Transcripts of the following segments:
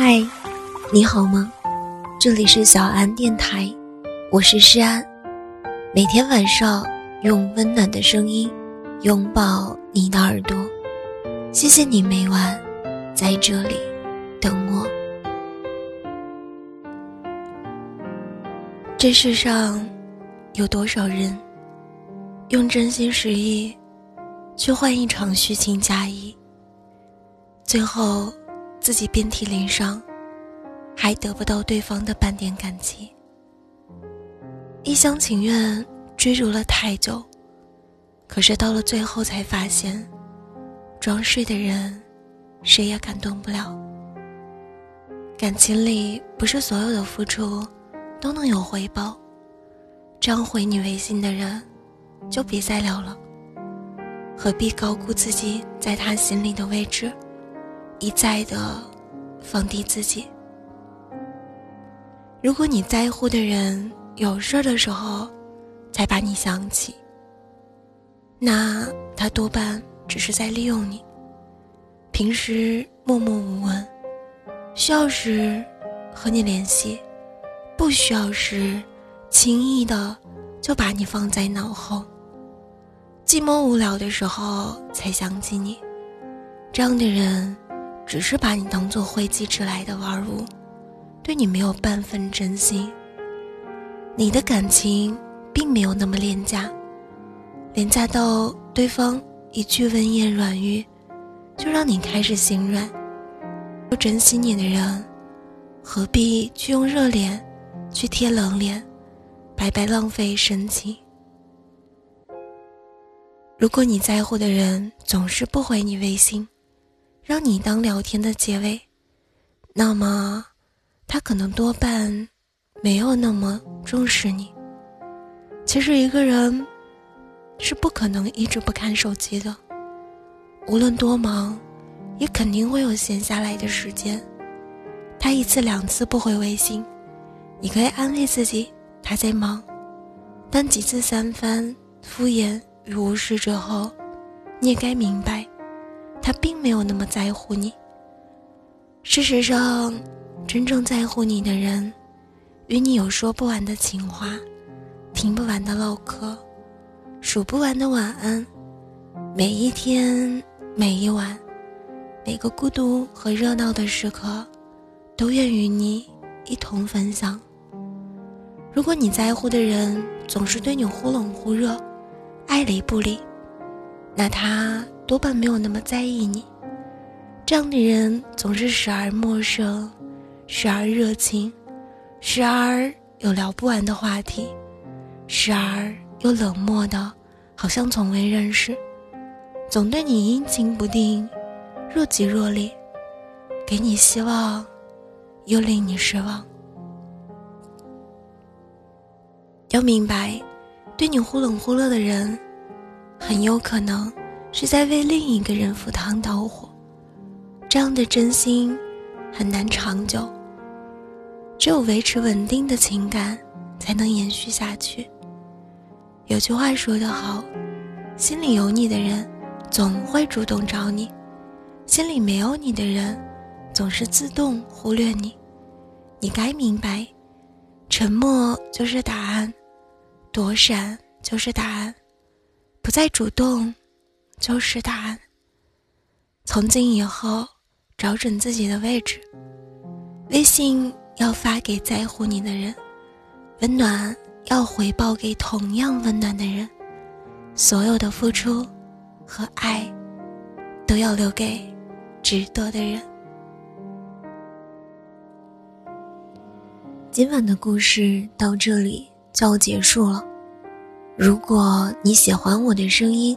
嗨，你好吗？这里是小安电台，我是诗安。每天晚上用温暖的声音拥抱你的耳朵，谢谢你每晚在这里等我。这世上有多少人用真心实意去换一场虚情假意，最后自己遍体鳞伤，还得不到对方的半点感激。一厢情愿追逐了太久，可是到了最后才发现，装睡的人，谁也感动不了。感情里不是所有的付出，都能有回报。这样回你微信的人，就别再聊了。何必高估自己在他心里的位置，一再的放低自己？如果你在乎的人，有事儿的时候，才把你想起。那他多半只是在利用你。平时默默无闻，需要时和你联系，不需要时，轻易的就把你放在脑后。寂寞无聊的时候才想起你，这样的人，只是把你当做讳疾迟来的玩物，对你没有半分真心。你的感情并没有那么廉价，廉价到对方一句温言软语，就让你开始心软。不珍惜你的人，何必去用热脸去贴冷脸，白白浪费深情？如果你在乎的人总是不回你微信，让你当聊天的结尾，那么他可能多半。没有那么重视你。其实一个人是不可能一直不看手机的，无论多忙，也肯定会有闲下来的时间。他一次两次不回微信，你可以安慰自己他在忙，但几次三番敷衍与无视之后，你也该明白，他并没有那么在乎你。事实上，真正在乎你的人。与你有说不完的情话，听不完的唠嗑，数不完的晚安，每一天，每一晚，每个孤独和热闹的时刻，都愿与你一同分享。如果你在乎的人总是对你忽冷忽热，爱理不理，那他多半没有那么在意你。这样的人总是时而陌生，时而热情。时而有聊不完的话题，时而又冷漠的，好像从未认识，总对你阴晴不定，若即若离，给你希望，又令你失望。要明白，对你忽冷忽热的人，很有可能是在为另一个人赴汤蹈火，这样的真心很难长久。只有维持稳定的情感，才能延续下去。有句话说得好，心里有你的人，总会主动找你；心里没有你的人，总是自动忽略你。你该明白，沉默就是答案，躲闪就是答案，不再主动就是答案。从今以后，找准自己的位置，微信。要发给在乎你的人，温暖要回报给同样温暖的人，所有的付出和爱，都要留给值得的人。今晚的故事到这里就要结束了。如果你喜欢我的声音，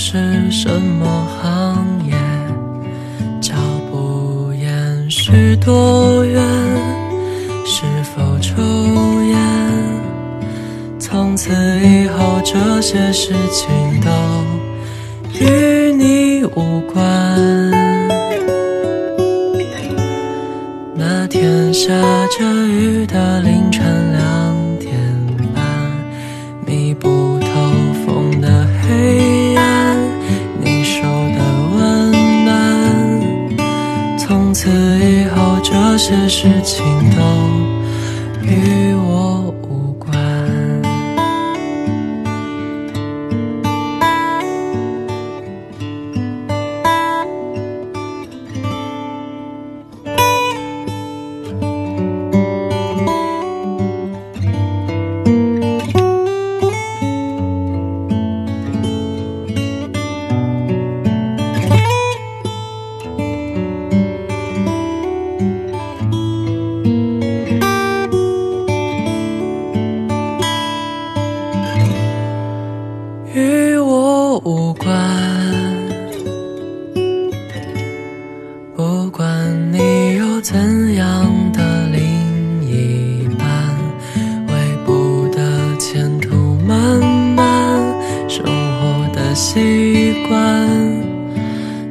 是什么行业脚步延续多远是否抽烟？从此以后这些事情都与你无关。那天下着雨些事情都与我无关。不管你有怎样的另一半，微步的前途漫漫，生活的习惯，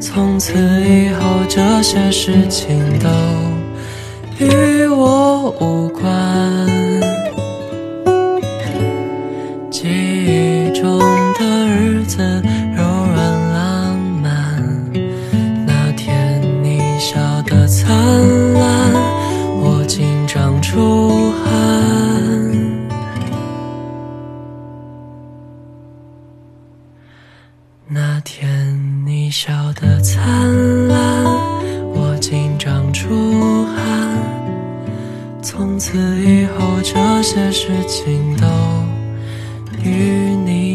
从此以后这些事情都与我无的灿烂，我紧张出汗。从此以后，这些事情都与你